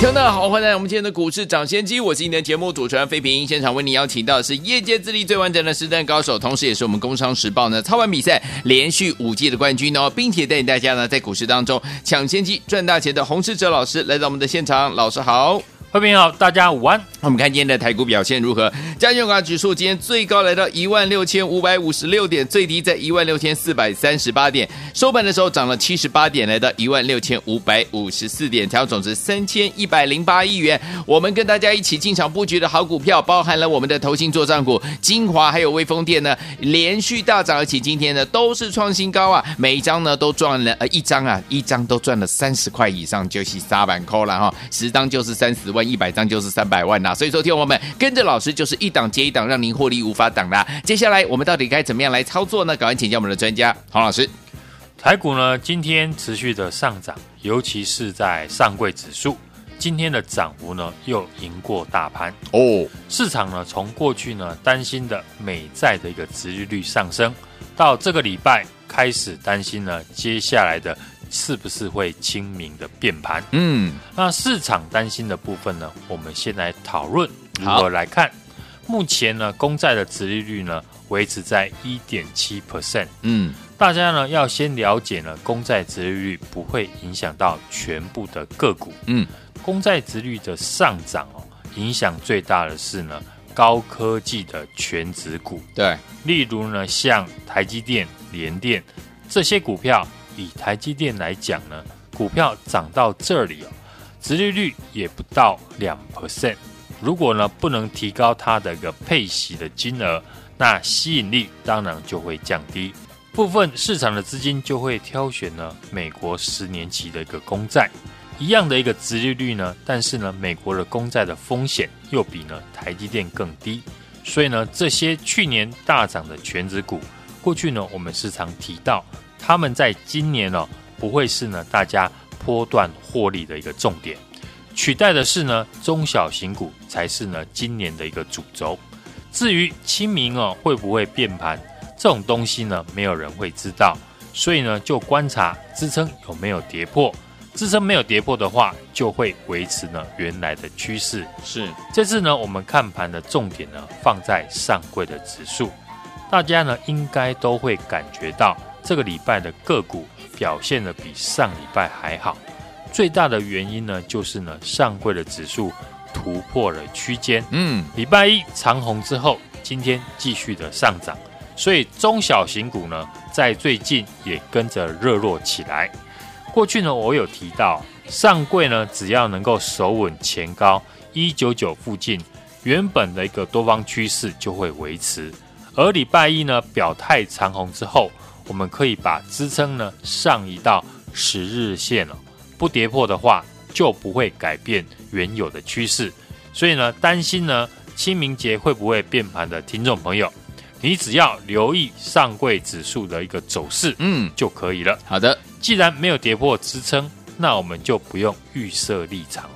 听众好，欢迎来到我们今天的股市抢先机，我是今天的节目主持人费平。现场为您邀请到的是业界资历最完整的实战高手，同时也是我们工商时报呢操盘比赛连续五届的冠军哦，并且带领大家呢在股市当中抢先机赚大钱的洪世哲老师来到我们的现场，老师好。各位好，大家午安。我们看今天的台股表现如何？加权指数今天最高来到一万六千五百五十六点，最低在一万六千四百三十八点。收盘的时候涨了七十八点，来到一万六千五百五十四点，调总值三千一百零八亿元。我们跟大家一起进场布局的好股票，包含了我们的投信作帐股晶华，还有威锋电呢，连续大涨，而且今天呢都是创新高啊！每一张呢都赚了呃一张啊，一张都赚了三十块以上，就是沙板扣了哈，十张就是三十万。一百张就是三百万呐，所以说听我们跟着老师就是一档接一档，让您获利无法挡啦。接下来我们到底该怎么样来操作呢？赶快请教我们的专家黄老师。台股呢今天持续的上涨，尤其是在上柜指数，今天的涨幅呢又赢过大盘哦。市场呢从过去呢担心的美债的一个殖利率上升，到这个礼拜开始担心呢接下来的。是不是会清明的变盘？嗯，那市场担心的部分呢？我们先来讨论如何来看。目前呢，公债的殖利率呢维持在一点七 percent。嗯，大家呢要先了解呢，公债殖利率不会影响到全部的个股。嗯，公债殖率的上涨哦，影响最大的是呢高科技的全值股。对，例如呢像台积电、联电这些股票。以台积电来讲呢，股票涨到这里哦，殖利率也不到两 percent。如果呢不能提高它的一个配息的金额，那吸引力当然就会降低。部分市场的资金就会挑选呢美国十年期的一个公债，一样的一个殖利率呢，但是呢美国的公债的风险又比呢台积电更低，所以呢这些去年大涨的全值股，过去呢我们时常提到。他们在今年呢、哦，不会是呢大家波段获利的一个重点，取代的是呢中小型股才是呢今年的一个主轴。至于清明哦会不会变盘，这种东西呢没有人会知道，所以呢就观察支撑有没有跌破，支撑没有跌破的话，就会维持呢原来的趋势。是这次呢我们看盘的重点呢放在上柜的指数，大家呢应该都会感觉到。这个礼拜的个股表现的比上礼拜还好，最大的原因呢，就是呢上柜的指数突破了区间，嗯，礼拜一长红之后，今天继续的上涨，所以中小型股呢在最近也跟着热络起来。过去呢我有提到，上柜呢只要能够守稳前高一九九附近，原本的一个多方趋势就会维持，而礼拜一呢表态长红之后。我们可以把支撑呢上移到十日线了，不跌破的话就不会改变原有的趋势。所以呢，担心呢清明节会不会变盘的听众朋友，你只要留意上柜指数的一个走势，嗯，就可以了。好的，既然没有跌破支撑，那我们就不用预设立场。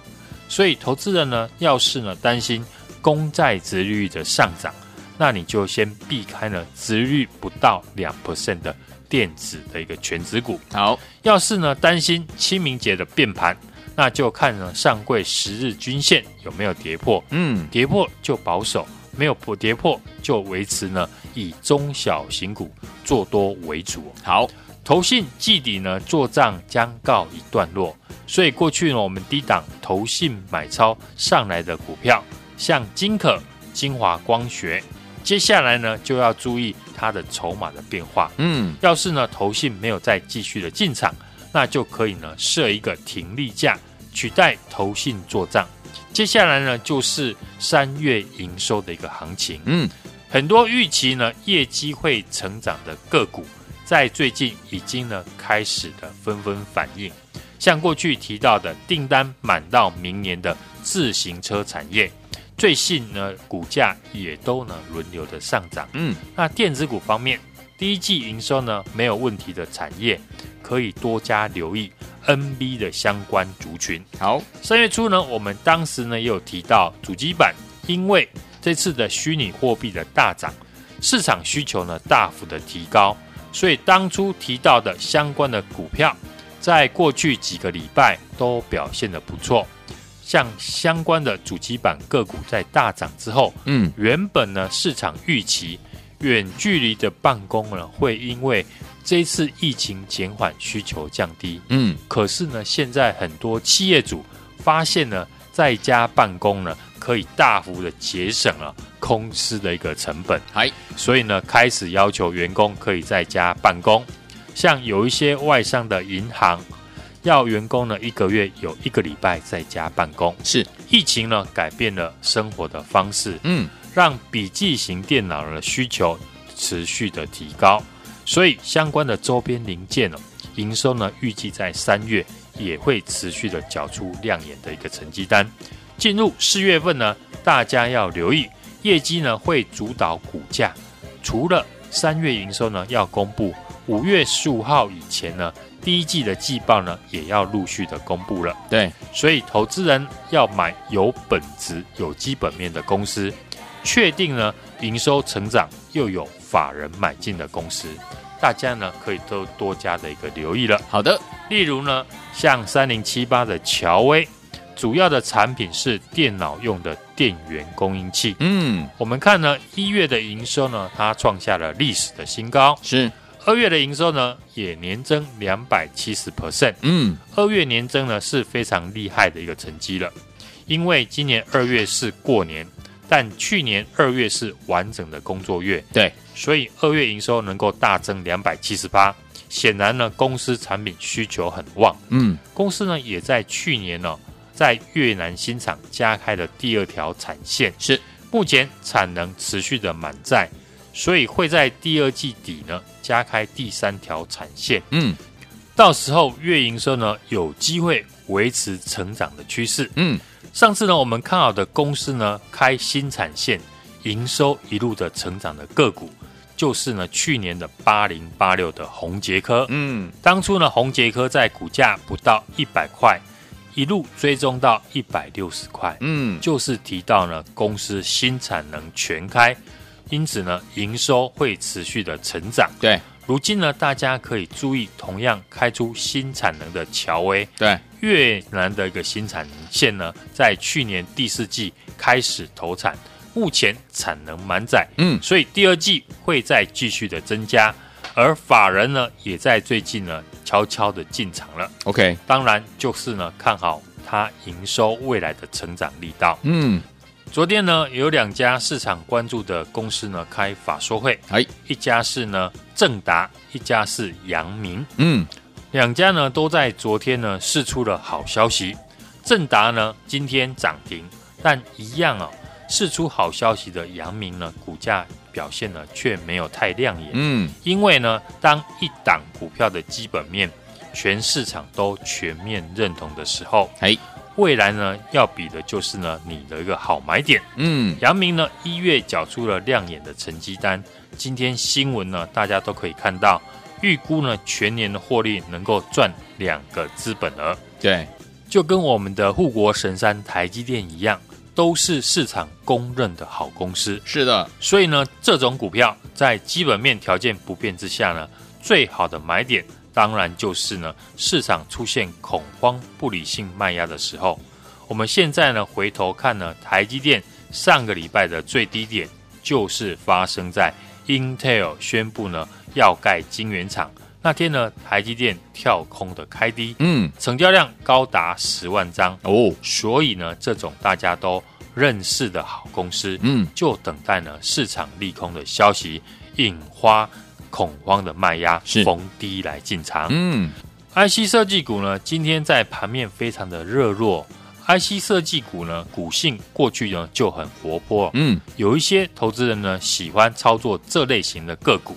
所以投资人呢，要是呢担心公债值率的上涨。那你就先避开了殖利率不到两 percent 的电子的一个全值股。好，要是呢担心清明节的变盘，那就看呢上柜十日均线有没有跌破。嗯，跌破就保守，没有破跌破就维持呢以中小型股做多为主。好，投信季底呢做账将告一段落，所以过去呢我们低档投信买超上来的股票，像金可、晶华光学。接下来呢，就要注意它的筹码的变化。嗯，要是呢，投信没有再继续的进场，那就可以呢设一个停利价，取代投信做账。接下来呢，就是三月营收的一个行情。嗯，很多预期呢业绩会成长的个股，在最近已经呢开始的纷纷反应。像过去提到的订单满到明年的自行车产业。最近呢股价也都呢轮流的上涨。嗯，那电子股方面，第一季营收呢没有问题的产业，可以多加留意 NB 的相关族群。好，三月初呢，我们当时呢也有提到主机板，因为这次的虚拟货币的大涨，市场需求呢大幅的提高，所以当初提到的相关的股票，在过去几个礼拜都表现的不错。像相关的主机板个股在大涨之后，嗯，原本呢市场预期远距离的办公呢会因为这一次疫情减缓需求降低，嗯，可是呢现在很多企业主发现呢在家办公呢可以大幅的节省了公司的一个成本，哎，所以呢开始要求员工可以在家办公，像有一些外商的银行。要员工呢一个月有一个礼拜在家办公，是。疫情呢改变了生活的方式，嗯，让笔记型电脑的需求持续的提高，所以相关的周边零件呢营收呢预计在三月也会持续的缴出亮眼的一个成绩单。进入四月份呢，大家要留意业绩呢会主导股价，除了三月营收呢要公布，五月十五号以前呢。第一季的季报呢，也要陆续的公布了。对，所以投资人要买有本质、有基本面的公司，确定呢营收成长又有法人买进的公司，大家呢可以都多加的一个留意了。好的，例如呢，像三零七八的乔威，主要的产品是电脑用的电源供应器。嗯，我们看呢一月的营收呢，它创下了历史的新高。是。二月的营收呢，也年增两百七十 percent。嗯，二月年增呢是非常厉害的一个成绩了。因为今年二月是过年，但去年二月是完整的工作月，对，所以二月营收能够大增两百七十八，显然呢公司产品需求很旺。嗯，公司呢也在去年呢在越南新厂加开了第二条产线，是目前产能持续的满载。所以会在第二季底呢加开第三条产线，嗯，到时候月营收呢有机会维持成长的趋势，嗯，上次呢我们看好的公司呢开新产线，营收一路的成长的个股，就是呢去年的八零八六的宏捷科，嗯，当初呢宏捷科在股价不到一百块，一路追踪到一百六十块，嗯，就是提到呢公司新产能全开。因此呢，营收会持续的成长。对，如今呢，大家可以注意，同样开出新产能的乔威，对，越南的一个新产能线呢，在去年第四季开始投产，目前产能满载，嗯，所以第二季会再继续的增加。而法人呢，也在最近呢，悄悄的进场了。OK，当然就是呢，看好它营收未来的成长力道。嗯。昨天呢，有两家市场关注的公司呢开法说会，哎，一家是呢正达，一家是阳明，嗯，两家呢都在昨天呢释出了好消息。正达呢今天涨停，但一样啊、哦，释出好消息的阳明呢股价表现呢却没有太亮眼，嗯，因为呢当一档股票的基本面全市场都全面认同的时候，哎。未来呢，要比的就是呢你的一个好买点。嗯，阳明呢一月缴出了亮眼的成绩单。今天新闻呢，大家都可以看到，预估呢全年的获利能够赚两个资本额。对，就跟我们的护国神山台积电一样，都是市场公认的好公司。是的，所以呢，这种股票在基本面条件不变之下呢，最好的买点。当然就是呢，市场出现恐慌、不理性卖压的时候。我们现在呢，回头看呢，台积电上个礼拜的最低点，就是发生在 Intel 宣布呢要盖晶圆厂那天呢，台积电跳空的开低，嗯，成交量高达十万张哦。所以呢，这种大家都认识的好公司，嗯，就等待呢市场利空的消息引发。恐慌的卖压逢低来进场。嗯，IC 设计股呢，今天在盘面非常的热络。IC 设计股呢，股性过去呢就很活泼。嗯，有一些投资人呢喜欢操作这类型的个股，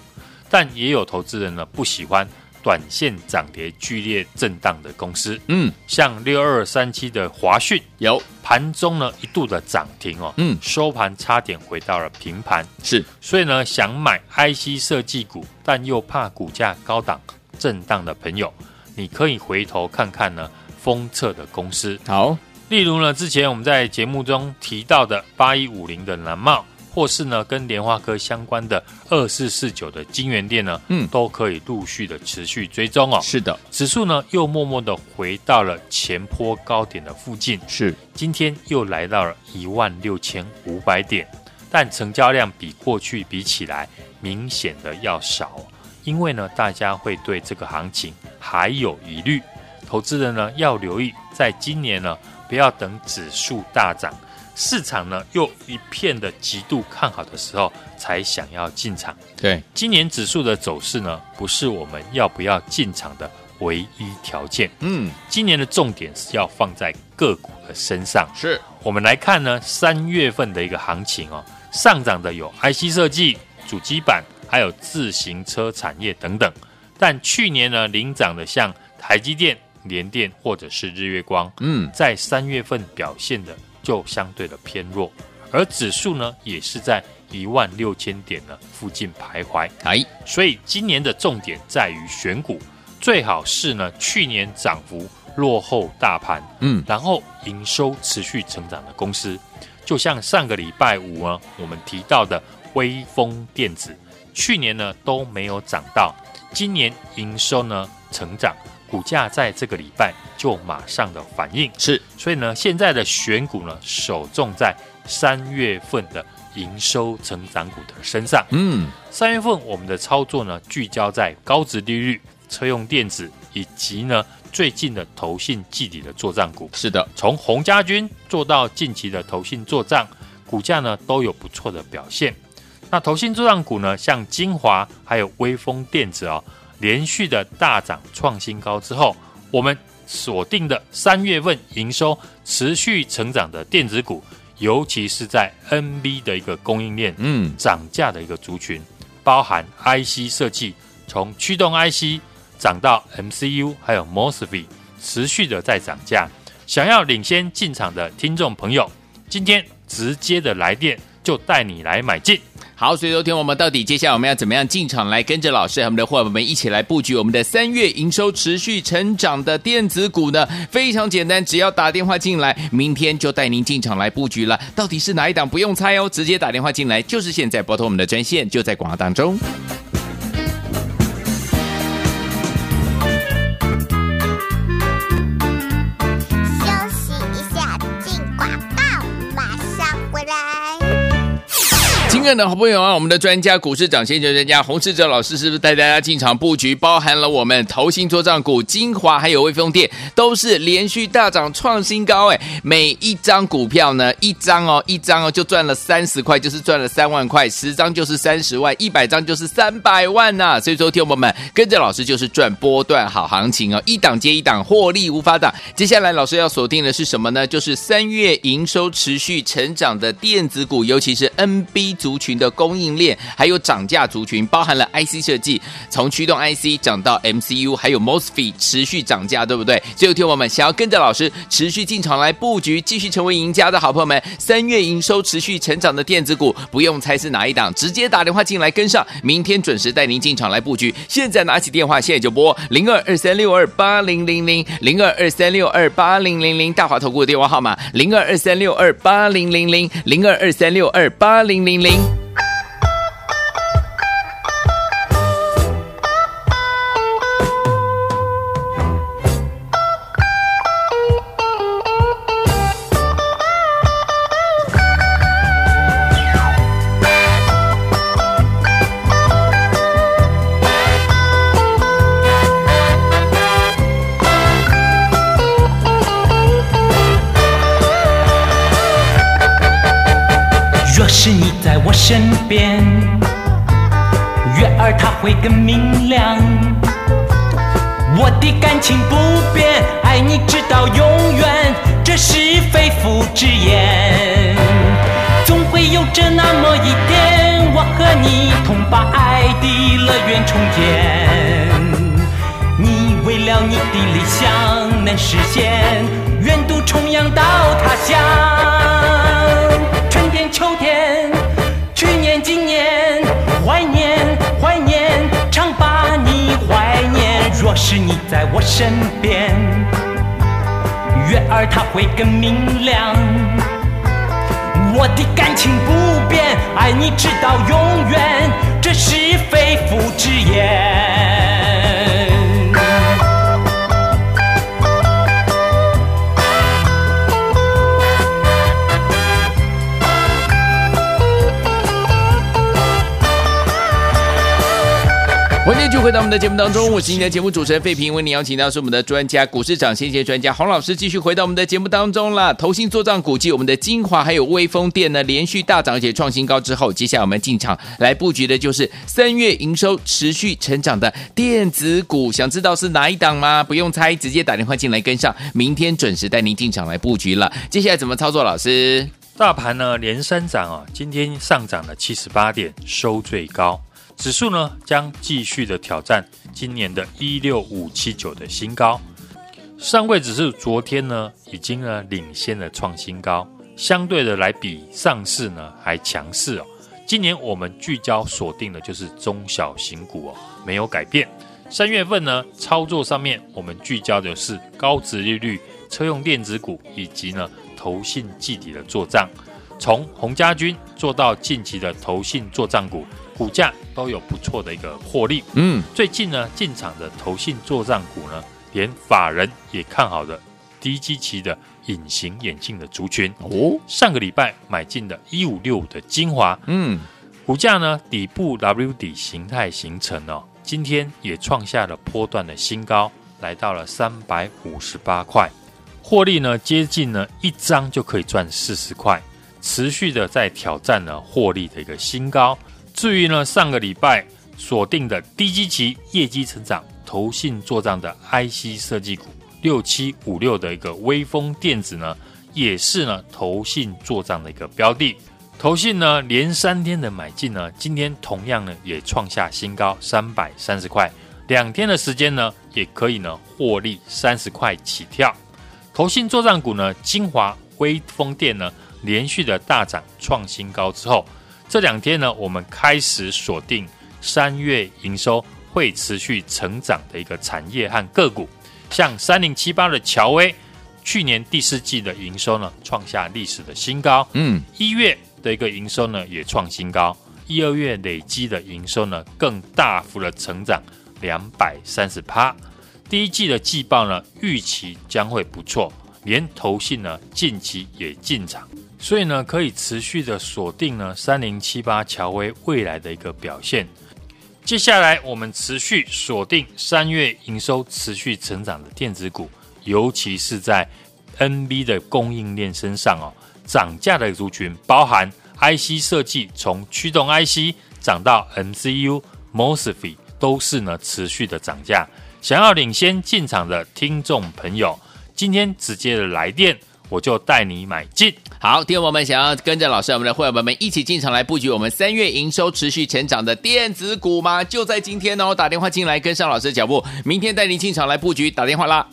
但也有投资人呢不喜欢，短线涨跌剧烈震荡的公司。嗯，像六二三七的华讯有。盘中呢一度的涨停哦，嗯。收盘差点回到了平盘。是。所以呢，想买 IC 设计股，但又怕股价高档震荡的朋友，你可以回头看看呢，封测的公司，好，例如呢，之前我们在节目中提到的八一五零的南茂，或是呢跟莲花科相关的二四四九的金源店呢，嗯。都可以陆续的持续追踪哦。是的，指数呢又默默的回到了前坡高点的附近，是。今天又来到了一万六千五百点，但成交量比过去比起来明显的要少哦，因为呢大家会对这个行情还有疑虑，投资人呢要留意，在今年呢不要等指数大涨，市场呢又一片的极度看好的时候才想要进场。对，今年指数的走势呢，不是我们要不要进场的唯一条件。嗯，今年的重点是要放在个股的身上。是我们来看呢，三月份的一个行情哦，上涨的有 IC 设计、主机板，还有自行车产业等等。但去年呢，领涨的像台积电、联电或者是日月光，嗯，在三月份表现的就相对的偏弱，而指数呢，也是在一万六千点呢附近徘徊。哎，所以今年的重点在于选股，最好是呢去年涨幅落后大盘，嗯，然后营收持续成长的公司，就像上个礼拜五呢我们提到的微风电子，去年呢都没有涨到，今年营收呢成长，股价在这个礼拜就马上的反应，是所以呢现在的选股呢首重在三月份的营收成长股的身上。嗯，三月份我们的操作呢，聚焦在高值利率、车用电子以及呢最近的投信季底的作帐股。是的，从洪家军做到近期的投信作帐，股价呢都有不错的表现。那投信作帐股呢，像精华还有威风电子哦，连续的大涨创新高之后，我们锁定的三月份营收持续成长的电子股，尤其是在 NB 的一个供应链。嗯，涨价的一个族群，包含 IC 设计，从驱动 IC 涨到 MCU，还有 MOSFET，持续的在涨价。想要领先进场的听众朋友，今天直接的来电就带你来买进。好，所以昨天我们到底接下来我们要怎么样进场来跟着老师和我们的伙伴们一起来布局我们的三月营收持续成长的电子股呢？非常简单，只要打电话进来，明天就带您进场来布局了。到底是哪一档？不用猜哦，直接打电话进来，就是现在拨通我们的专线，就在广告当中。亲爱的好朋友啊，我们的专家股市长先球专家洪世哲老师是不是带大家进场布局？包含了我们投信作帐股精华，还有威风电，都是连续大涨创新高哎！每一张股票呢，一张哦，一张哦就赚了三十块，就是赚了三万块；十张就是三十万，一百张就是三百万呐、所以说，听我们跟着老师就是赚波段好行情哦，一档接一档，获利无法挡。接下来老师要锁定的是什么呢？就是三月营收持续成长的电子股，尤其是 NB 族族群的供应链，还有涨价族群，包含了 IC 设计，从驱动 IC 涨到 MCU，还有 MOSFET 持续涨价，对不对？最后听我们想要跟着老师持续进场来布局，继续成为赢家的好朋友们，三月营收持续成长的电子股，不用猜是哪一档，直接打电话进来跟上，明天准时带您进场来布局。现在拿起电话，现在就拨零二二三六二八零零零零二二三六二八零零零大华投顾的电话号码零二二三六二八零零零零二二三六二八零零零。是你在我身边，月儿它会更明亮。我的感情不变，爱你直到永远，这是肺腑之言。总会有着那么一天，我和你同把爱的乐园重建。你为了你的理想能实现，远渡重洋到他乡。若是你在我身边，月儿它会更明亮。我的感情不变，爱你直到永远，这是肺腑之言。回到我们的节目当中，我是今天的节目主持人费平，为您邀请到是我们的专家股市涨先贤专家洪老师，继续回到我们的节目当中了。投信作帐股继我们的精华还有微风电呢，连续大涨而且创新高之后，接下来我们进场来布局的就是三月营收持续成长的电子股，想知道是哪一档吗？不用猜，直接打电话进来跟上，明天准时带您进场来布局了。接下来怎么操作？老师，大盘呢连三涨啊，今天上涨了七十八点，收最高。指数呢将继续的挑战今年的一六五七九的新高，上柜指数昨天呢已经呢领先了创新高，相对的来比上市呢还强势哦。今年我们聚焦锁定的就是中小型股哦，没有改变。三月份呢操作上面我们聚焦的是高值利率车用电子股以及呢投信季底的做账，从洪家军做到近期的投信做账股。股价都有不错的一个获利，嗯，最近呢进场的投信作帐股呢，连法人也看好的低基期的隐形眼镜的族群。哦，上个礼拜买进的一五六五的精华，嗯，股价呢底部 W 底形态形成哦，今天也创下了波段的新高，来到了三百五十八块，获利呢接近呢一张就可以赚四十块，持续的在挑战呢获利的一个新高。至于呢，上个礼拜锁定的低基期业绩成长、投信作帐的 IC 设计股六七五六的一个威风电子呢，也是呢投信作帐的一个标的。投信呢连三天的买进呢，今天同样呢也创下新高三百三十块，两天的时间呢也可以呢获利三十块起跳。投信作帐股呢，精华、威风电呢连续的大涨创新高之后。这两天呢，我们开始锁定三月营收会持续成长的一个产业和个股，像三零七八的乔威，去年第四季的营收呢创下历史的新高，嗯，一月的一个营收呢也创新高，一二月累积的营收呢更大幅的成长两百三十趴，第一季的季报呢预期将会不错，连投信呢近期也进场。所以呢，可以持续的锁定呢三零七八乔威未来的一个表现。接下来，我们持续锁定三月营收持续成长的电子股，尤其是在 NB 的供应链身上哦，涨价的族群包含 IC 设计，从驱动 IC 涨到 MCU、MOSFET 都是呢持续的涨价。想要领先进场的听众朋友，今天直接的来电。我就带你买进。好，听众们想要跟着老师，我们的会员们一起进场来布局我们三月营收持续成长的电子股吗？就在今天哦，打电话进来跟上老师的脚步，明天带您进场来布局，打电话啦。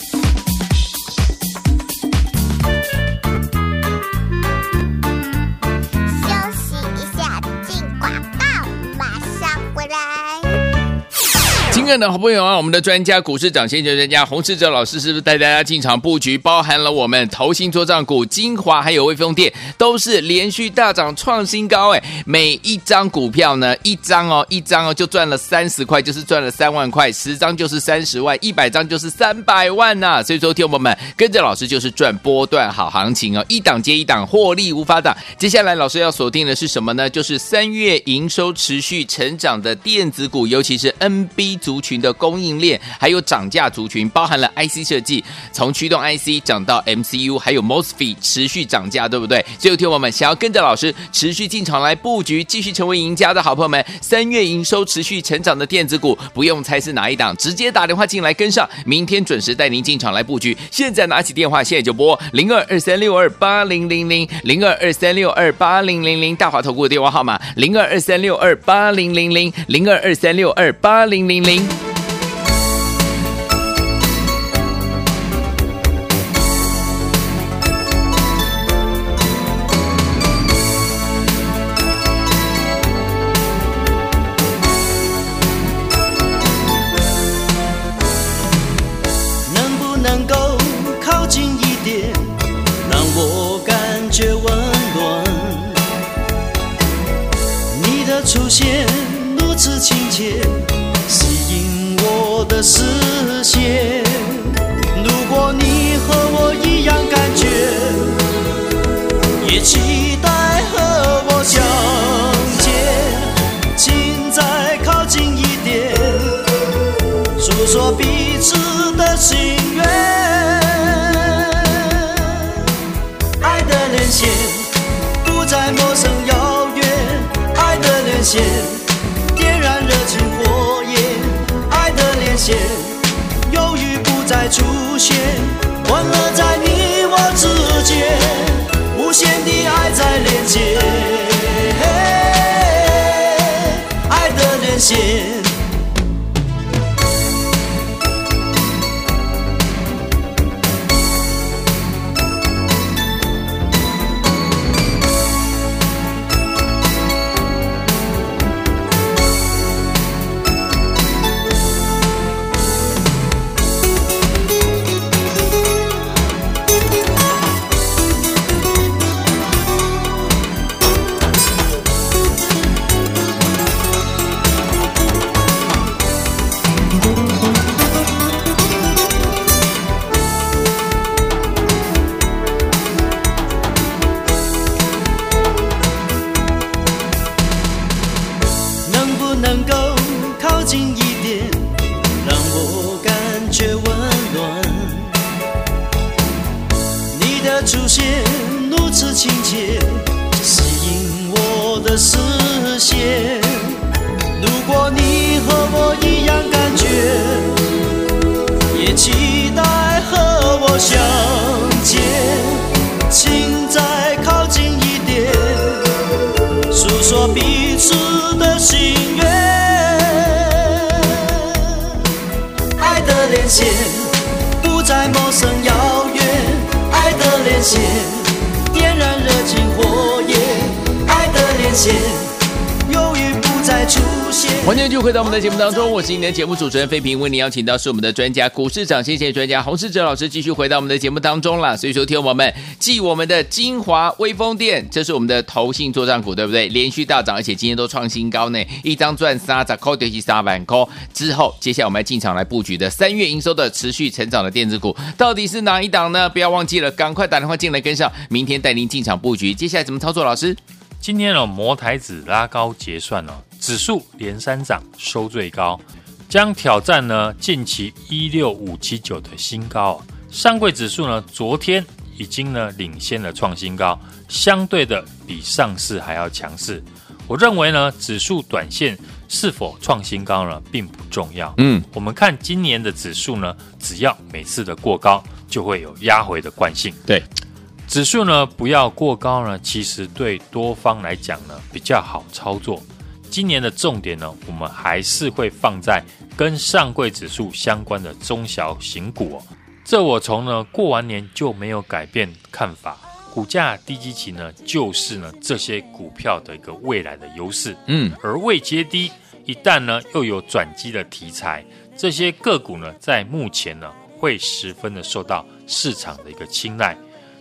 亲爱的好朋友啊，我们的专家股市长先机专家洪世哲老师是不是带大家进场布局？包含了我们投信作帐股精华，还有威风电，都是连续大涨创新高。哎，每一张股票呢，一张哦，一张哦，就赚了三十块，就是赚了三万块；十张就是三十万，一百张就是三百万呐、所以说，听我们跟着老师就是赚波段好行情哦，一档接一档，获利无法挡。接下来老师要锁定的是什么呢？就是三月营收持续成长的电子股，尤其是 NB 组。族群的供应链，还有涨价族群，包含了 IC 设计，从驱动 IC 涨到 MCU，还有 MOSFET 持续涨价，对不对？所以，听我们想要跟着老师持续进场来布局，继续成为赢家的好朋友们，三月营收持续成长的电子股，不用猜是哪一档，直接打电话进来跟上，明天准时带您进场来布局。现在拿起电话，现在就拨零二二三六二八零零零零二二三六二八零零零大华投顾的电话号码零二二三六二八零零零零二二三六二八零零零。you. 心愿，爱的连线不再陌生遥远，爱的连线点燃热情火焰，爱的连线犹豫不再出现。欢迎继续回到我们的节目当中，我是今天的节目主持人费平，为您邀请到是我们的专家股市长，谢谢专家洪世哲老师继续回到我们的节目当中了。所以说，听我们继我们的金华威风店，这是我们的投信作战股，对不对？连续大涨，而且今天都创新高呢，一张赚三十块，就是三万块。之后，接下来我们要进场来布局的三月营收的持续成长的电子股，到底是哪一档呢？不要忘记了，赶快打电话进来跟上，明天带您进场布局。接下来怎么操作？老师，今天呢，摩台指拉高结算哦，指数连三涨收最高，将挑战呢近期一六五七九的新高哦。上柜指数呢，昨天已经呢领先了创新高，相对的比上市还要强势。我认为呢，指数短线是否创新高呢，并不重要。嗯，我们看今年的指数呢，只要每次的过高，就会有压回的惯性。对，指数呢不要过高呢，其实对多方来讲呢比较好操作。今年的重点呢，我们还是会放在跟上柜指数相关的中小型股哦。这我从呢过完年就没有改变看法，股价低基期呢就是呢这些股票的一个未来的优势。嗯，而位阶低，一旦呢又有转机的题材，这些个股呢在目前呢会十分的受到市场的一个青睐。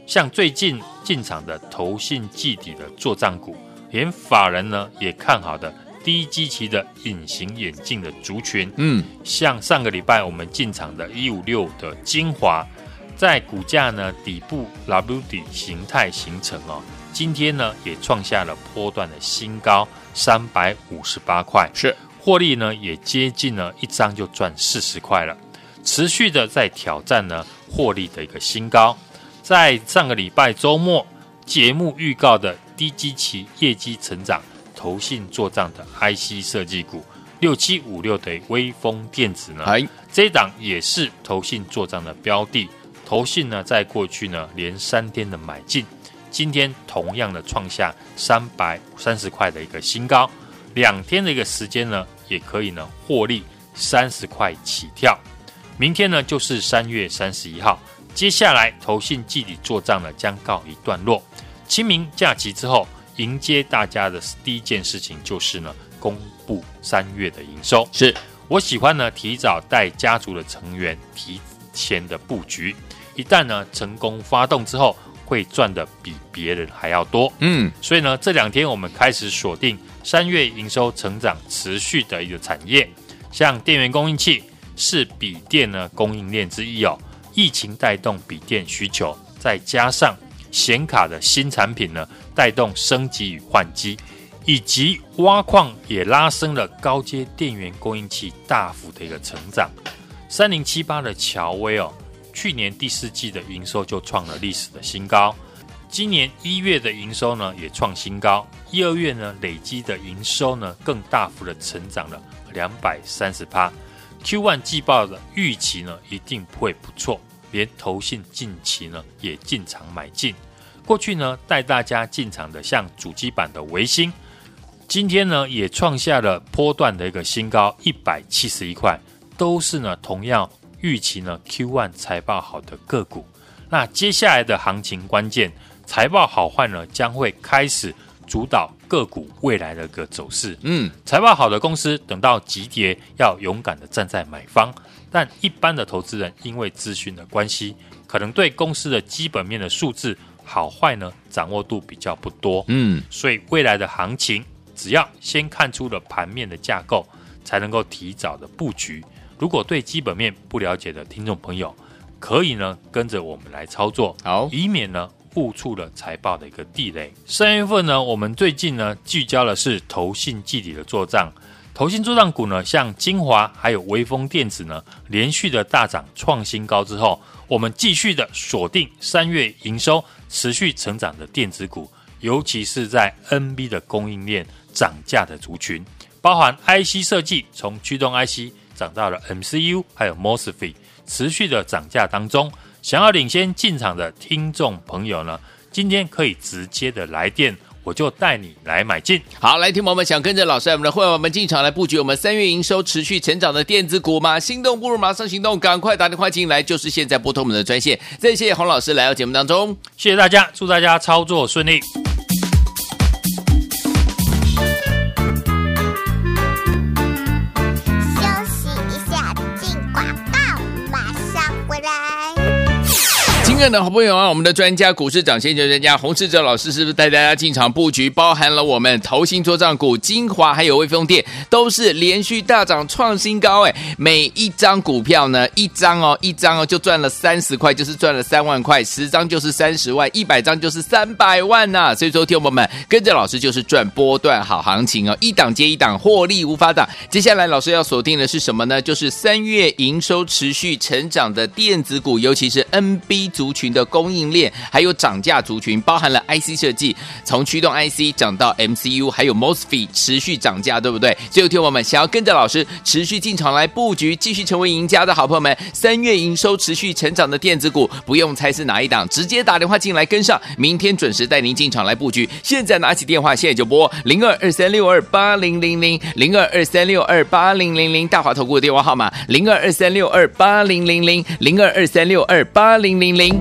像最近进场的投信绩底的作帐股，连法人呢也看好的低基期的隐形眼镜的族群，嗯，像上个礼拜我们进场的一五六的精华，在股价呢底部 W 底形态形成哦，今天呢也创下了波段的新高三百五十八块，是。获利呢也接近了一张就赚四十块了，持续的在挑战呢获利的一个新高。在上个礼拜周末节目预告的低基期业绩成长、投信做账的 IC 设计股六七五六的微风电子呢，哎，这一档也是投信做账的标的。投信呢，在过去呢连三天的买进，今天同样的创下三百三十块的一个新高，两天的一个时间呢，也可以呢获利三十块起跳。明天呢就是三月三十一号。接下来，投信季底做账呢将告一段落。清明假期之后，迎接大家的第一件事情就是呢，公布三月的营收。是我喜欢呢，提早带家族的成员提前的布局。一旦呢成功发动之后，会赚的比别人还要多。嗯，所以呢，这两天我们开始锁定三月营收成长持续的一个产业，像电源供应器是笔电呢供应链之一哦。疫情带动笔电需求，再加上显卡的新产品呢，带动升级与换机，以及挖矿也拉升了高阶电源供应器大幅的一个成长。三零七八的乔威哦，去年第四季的营收就创了历史的新高，今年一月的营收呢也创新高，一二月呢累积的营收呢更大幅的成长了两百三十趴。Q1 季报的预期呢，一定会不错。连投信近期呢也进场买进。过去呢带大家进场的，像主机板的维新，今天呢也创下了波段的一个新高，一百七十一块，都是呢同样预期呢 Q1 财报好的个股。那接下来的行情关键，财报好坏呢将会开始主导。个股未来的个走势，嗯，财报好的公司等到急跌，要勇敢的站在买方。但一般的投资人因为资讯的关系，可能对公司的基本面的数字好坏呢掌握度比较不多，嗯，所以未来的行情只要先看出了盘面的架构，才能够提早的布局。如果对基本面不了解的听众朋友，可以呢跟着我们来操作，好，以免呢。误触了财报的一个地雷。三月份呢，我们最近呢聚焦的是投信季底的作帐，投信作帐股呢，像精华还有微风电子呢，连续的大涨创新高之后，我们继续的锁定三月营收持续成长的电子股，尤其是在 NB 的供应链涨价的族群，包含 IC 设计从驱动 IC 涨到了 MCU 还有 MOSFET，持续的涨价当中。想要领先进场的听众朋友呢，今天可以直接的来电，我就带你来买进。好，来听友们想跟着老师，我们的会员们进场来布局我们三月营收持续成长的电子股吗？心动不如马上行动，赶快打电话进来，就是现在拨通我们的专线。再谢谢洪老师来到节目当中，谢谢大家，祝大家操作顺利。亲爱的好朋友啊，我们的专家股市长先机专家洪世哲老师是不是带大家进场布局？包含了我们投新作帐股精华，还有微风电，都是连续大涨创新高哎！每一张股票呢，一张哦，一张哦，就赚了三十块，就是赚了三万块；十张就是三十万，一百张就是三百万呐、所以说，听友们跟着老师就是赚波段好行情哦，一档接一档，获利无法挡。接下来老师要锁定的是什么呢？就是三月营收持续成长的电子股，尤其是 NB 族。群的供应链，还有涨价族群，包含了 IC 设计，从驱动 IC 涨到 MCU，还有 MOSFET 持续涨价，对不对？最后听我们想要跟着老师持续进场来布局，继续成为赢家的好朋友们，三月营收持续成长的电子股，不用猜是哪一档，直接打电话进来跟上，明天准时带您进场来布局。现在拿起电话，现在就拨零二二三六二八零零零零二二三六二八零零零大华投顾的电话号码零二二三六二八零零零零二二三六二八零零零。